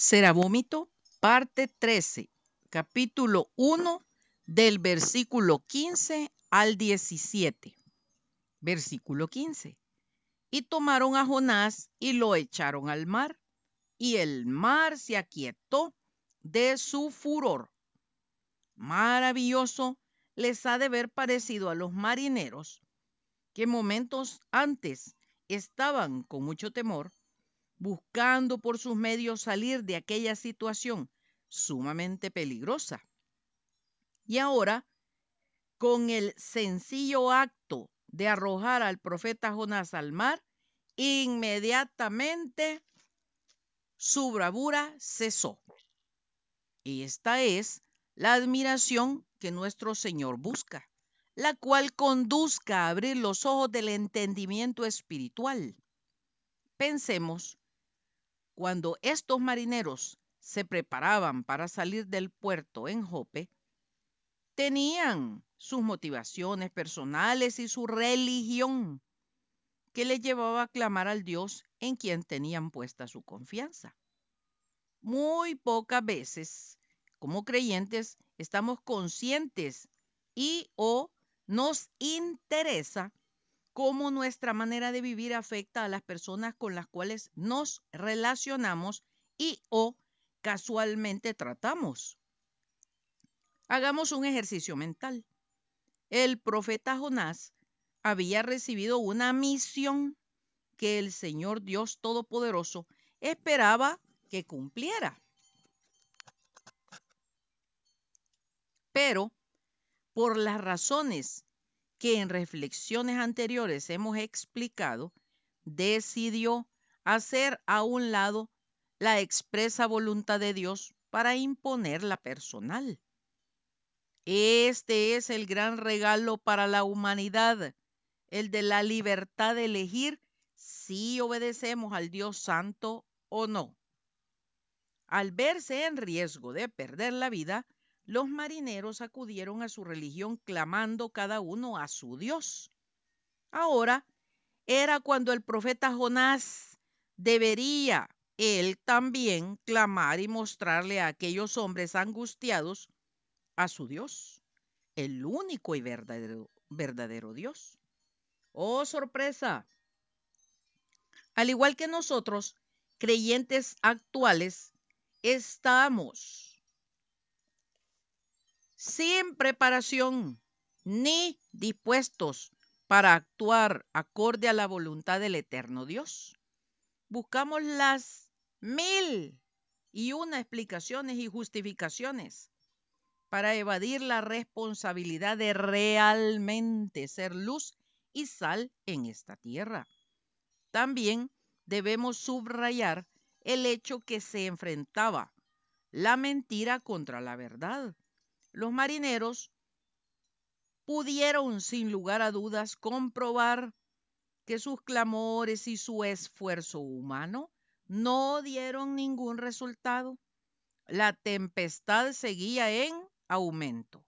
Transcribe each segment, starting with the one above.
será vómito, parte 13, capítulo 1, del versículo 15 al 17. Versículo 15. Y tomaron a Jonás y lo echaron al mar, y el mar se aquietó de su furor. Maravilloso les ha de ver parecido a los marineros que momentos antes estaban con mucho temor buscando por sus medios salir de aquella situación sumamente peligrosa. Y ahora, con el sencillo acto de arrojar al profeta Jonás al mar, inmediatamente su bravura cesó. Y esta es la admiración que nuestro Señor busca, la cual conduzca a abrir los ojos del entendimiento espiritual. Pensemos cuando estos marineros se preparaban para salir del puerto en Jope, tenían sus motivaciones personales y su religión que les llevaba a clamar al Dios en quien tenían puesta su confianza. Muy pocas veces, como creyentes, estamos conscientes y o nos interesa cómo nuestra manera de vivir afecta a las personas con las cuales nos relacionamos y o casualmente tratamos. Hagamos un ejercicio mental. El profeta Jonás había recibido una misión que el Señor Dios Todopoderoso esperaba que cumpliera. Pero por las razones que en reflexiones anteriores hemos explicado, decidió hacer a un lado la expresa voluntad de Dios para imponer la personal. Este es el gran regalo para la humanidad, el de la libertad de elegir si obedecemos al Dios Santo o no. Al verse en riesgo de perder la vida, los marineros acudieron a su religión clamando cada uno a su Dios. Ahora era cuando el profeta Jonás debería él también clamar y mostrarle a aquellos hombres angustiados a su Dios, el único y verdadero, verdadero Dios. Oh, sorpresa. Al igual que nosotros, creyentes actuales, estamos sin preparación ni dispuestos para actuar acorde a la voluntad del eterno Dios. Buscamos las mil y una explicaciones y justificaciones para evadir la responsabilidad de realmente ser luz y sal en esta tierra. También debemos subrayar el hecho que se enfrentaba la mentira contra la verdad los marineros pudieron sin lugar a dudas comprobar que sus clamores y su esfuerzo humano no dieron ningún resultado. La tempestad seguía en aumento.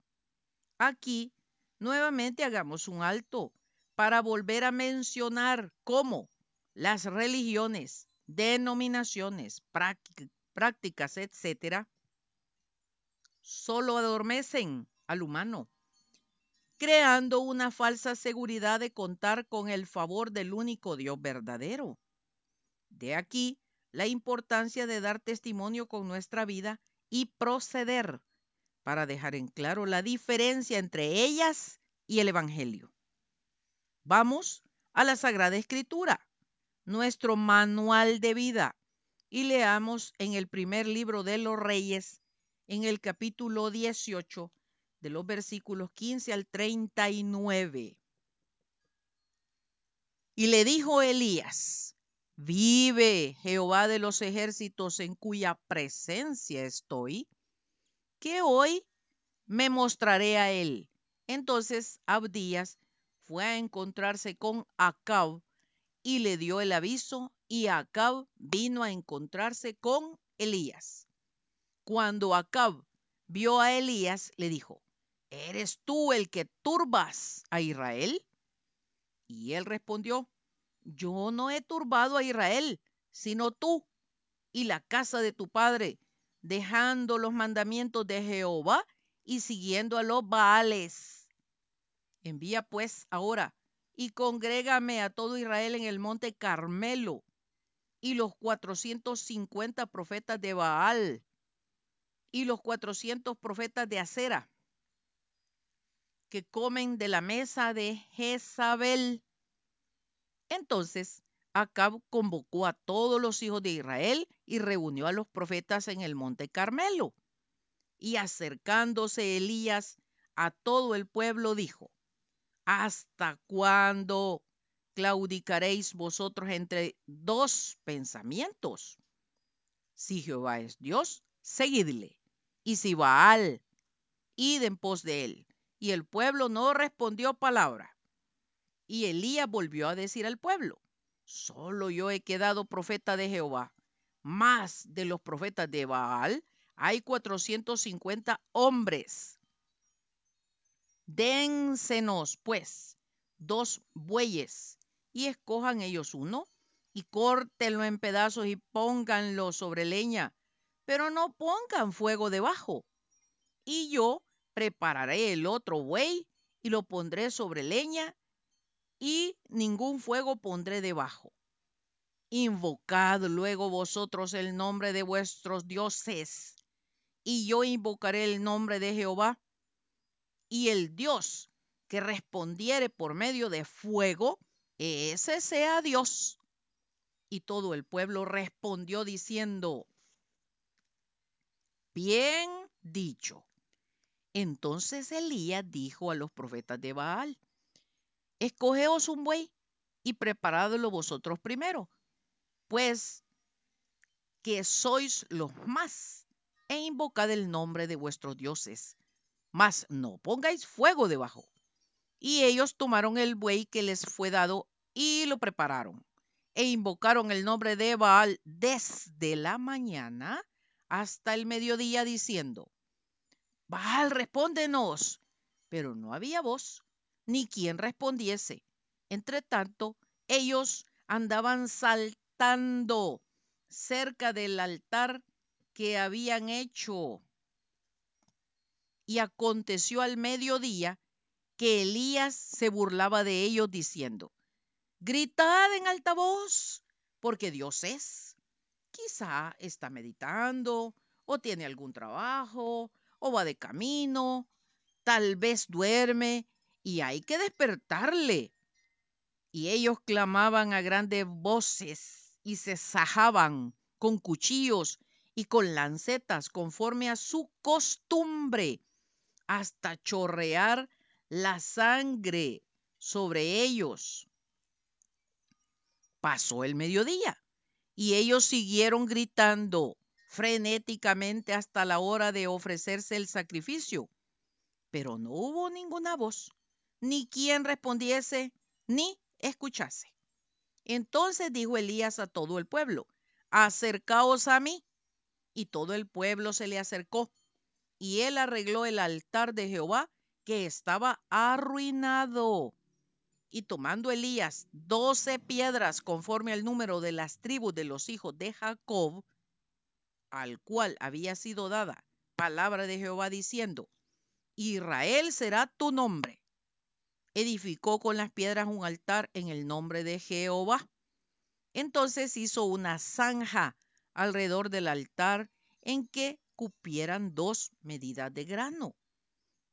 Aquí nuevamente hagamos un alto para volver a mencionar cómo las religiones, denominaciones, prácticas, etcétera, solo adormecen al humano, creando una falsa seguridad de contar con el favor del único Dios verdadero. De aquí la importancia de dar testimonio con nuestra vida y proceder para dejar en claro la diferencia entre ellas y el Evangelio. Vamos a la Sagrada Escritura, nuestro manual de vida, y leamos en el primer libro de los Reyes, en el capítulo 18 de los versículos 15 al 39. Y le dijo Elías, vive Jehová de los ejércitos en cuya presencia estoy, que hoy me mostraré a él. Entonces Abdías fue a encontrarse con Acab y le dio el aviso y Acab vino a encontrarse con Elías. Cuando Acab vio a Elías, le dijo, ¿eres tú el que turbas a Israel? Y él respondió, yo no he turbado a Israel, sino tú, y la casa de tu padre, dejando los mandamientos de Jehová y siguiendo a los Baales. Envía pues ahora y congrégame a todo Israel en el monte Carmelo y los 450 profetas de Baal y los 400 profetas de Acera que comen de la mesa de Jezabel. Entonces Acab convocó a todos los hijos de Israel y reunió a los profetas en el monte Carmelo. Y acercándose Elías a todo el pueblo dijo, ¿hasta cuándo claudicaréis vosotros entre dos pensamientos? Si Jehová es Dios, seguidle. Y si Baal, id en pos de él. Y el pueblo no respondió palabra. Y Elías volvió a decir al pueblo, solo yo he quedado profeta de Jehová. Más de los profetas de Baal hay 450 hombres. Dénsenos, pues, dos bueyes y escojan ellos uno y córtenlo en pedazos y pónganlo sobre leña, pero no pongan fuego debajo. Y yo prepararé el otro buey y lo pondré sobre leña y ningún fuego pondré debajo. Invocad luego vosotros el nombre de vuestros dioses, y yo invocaré el nombre de Jehová, y el Dios que respondiere por medio de fuego, ese sea Dios. Y todo el pueblo respondió diciendo, bien dicho. Entonces Elías dijo a los profetas de Baal, escogeos un buey y preparadlo vosotros primero, pues que sois los más, e invocad el nombre de vuestros dioses, mas no pongáis fuego debajo. Y ellos tomaron el buey que les fue dado y lo prepararon, e invocaron el nombre de Baal desde la mañana hasta el mediodía, diciendo, Baal, respóndenos. Pero no había voz, ni quien respondiese. Entre tanto, ellos andaban saltando cerca del altar que habían hecho. Y aconteció al mediodía que Elías se burlaba de ellos diciendo, gritad en alta voz, porque Dios es. Quizá está meditando o tiene algún trabajo o va de camino, tal vez duerme y hay que despertarle. Y ellos clamaban a grandes voces y se sajaban con cuchillos y con lancetas conforme a su costumbre, hasta chorrear la sangre sobre ellos. Pasó el mediodía y ellos siguieron gritando frenéticamente hasta la hora de ofrecerse el sacrificio. Pero no hubo ninguna voz, ni quien respondiese, ni escuchase. Entonces dijo Elías a todo el pueblo, acercaos a mí. Y todo el pueblo se le acercó, y él arregló el altar de Jehová que estaba arruinado. Y tomando Elías doce piedras conforme al número de las tribus de los hijos de Jacob, al cual había sido dada palabra de Jehová diciendo, Israel será tu nombre. Edificó con las piedras un altar en el nombre de Jehová. Entonces hizo una zanja alrededor del altar en que cupieran dos medidas de grano.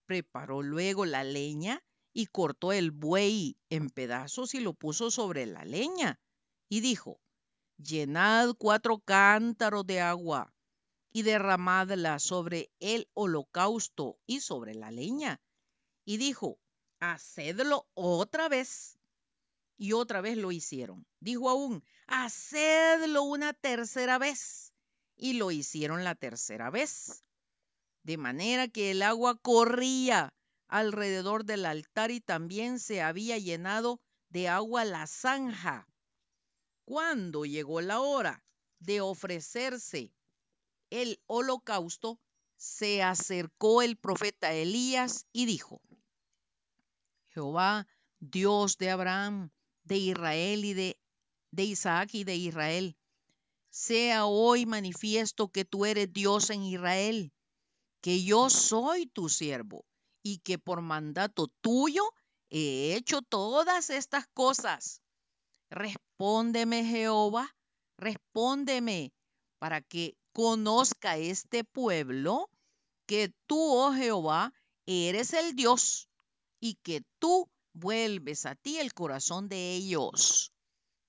Preparó luego la leña y cortó el buey en pedazos y lo puso sobre la leña. Y dijo, llenad cuatro cántaros de agua y derramadla sobre el holocausto y sobre la leña. Y dijo, hacedlo otra vez. Y otra vez lo hicieron. Dijo aún, hacedlo una tercera vez. Y lo hicieron la tercera vez. De manera que el agua corría alrededor del altar y también se había llenado de agua la zanja. Cuando llegó la hora de ofrecerse el holocausto, se acercó el profeta Elías y dijo, Jehová, Dios de Abraham, de Israel y de, de Isaac y de Israel, sea hoy manifiesto que tú eres Dios en Israel, que yo soy tu siervo y que por mandato tuyo he hecho todas estas cosas. Respóndeme, Jehová, respóndeme para que conozca este pueblo que tú, oh Jehová, eres el Dios y que tú vuelves a ti el corazón de ellos.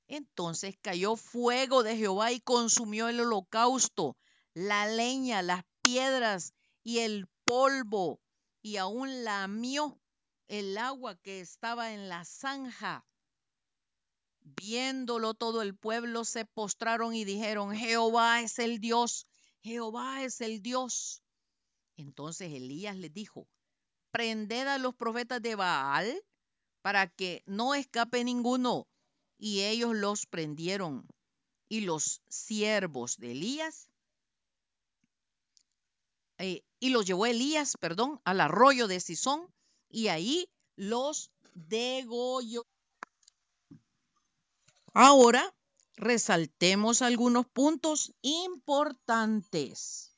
Entonces cayó fuego de Jehová y consumió el holocausto, la leña, las piedras y el polvo, y aún lamió el agua que estaba en la zanja. Viéndolo todo el pueblo se postraron y dijeron, Jehová es el Dios, Jehová es el Dios. Entonces Elías les dijo, prended a los profetas de Baal para que no escape ninguno. Y ellos los prendieron. Y los siervos de Elías, eh, y los llevó Elías, perdón, al arroyo de Sison, y ahí los degolló. Ahora resaltemos algunos puntos importantes.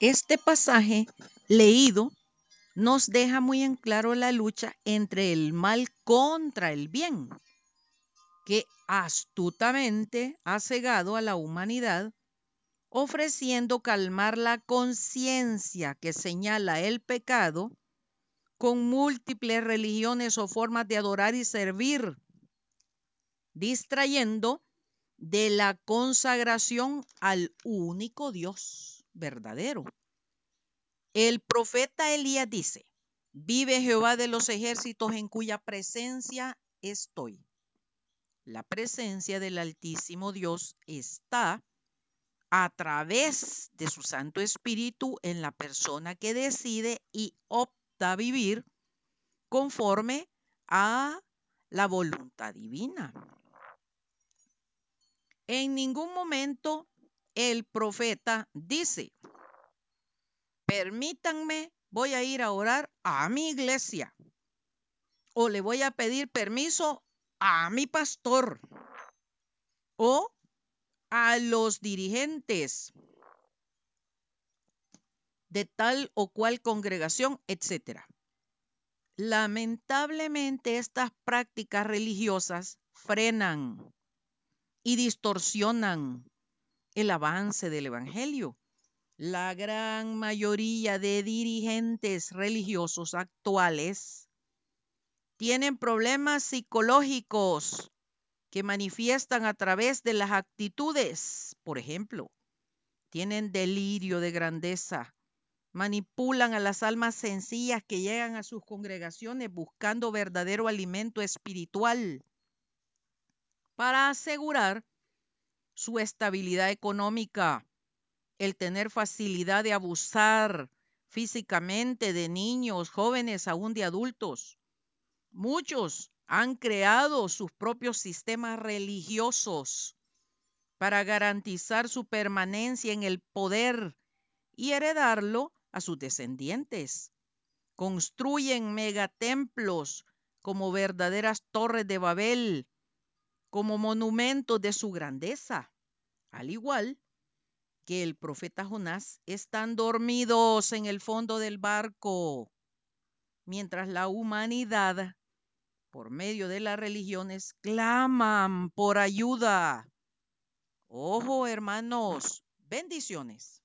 Este pasaje leído nos deja muy en claro la lucha entre el mal contra el bien, que astutamente ha cegado a la humanidad, ofreciendo calmar la conciencia que señala el pecado con múltiples religiones o formas de adorar y servir, distrayendo de la consagración al único Dios verdadero. El profeta Elías dice, vive Jehová de los ejércitos en cuya presencia estoy. La presencia del Altísimo Dios está a través de su Santo Espíritu en la persona que decide y opta vivir conforme a la voluntad divina. En ningún momento el profeta dice, permítanme, voy a ir a orar a mi iglesia o le voy a pedir permiso a mi pastor o a los dirigentes de tal o cual congregación, etcétera. Lamentablemente estas prácticas religiosas frenan y distorsionan el avance del Evangelio. La gran mayoría de dirigentes religiosos actuales tienen problemas psicológicos que manifiestan a través de las actitudes. Por ejemplo, tienen delirio de grandeza, manipulan a las almas sencillas que llegan a sus congregaciones buscando verdadero alimento espiritual para asegurar su estabilidad económica, el tener facilidad de abusar físicamente de niños, jóvenes, aún de adultos. Muchos han creado sus propios sistemas religiosos para garantizar su permanencia en el poder y heredarlo a sus descendientes. Construyen megatemplos como verdaderas torres de Babel como monumento de su grandeza, al igual que el profeta Jonás están dormidos en el fondo del barco, mientras la humanidad, por medio de las religiones, claman por ayuda. Ojo, hermanos, bendiciones.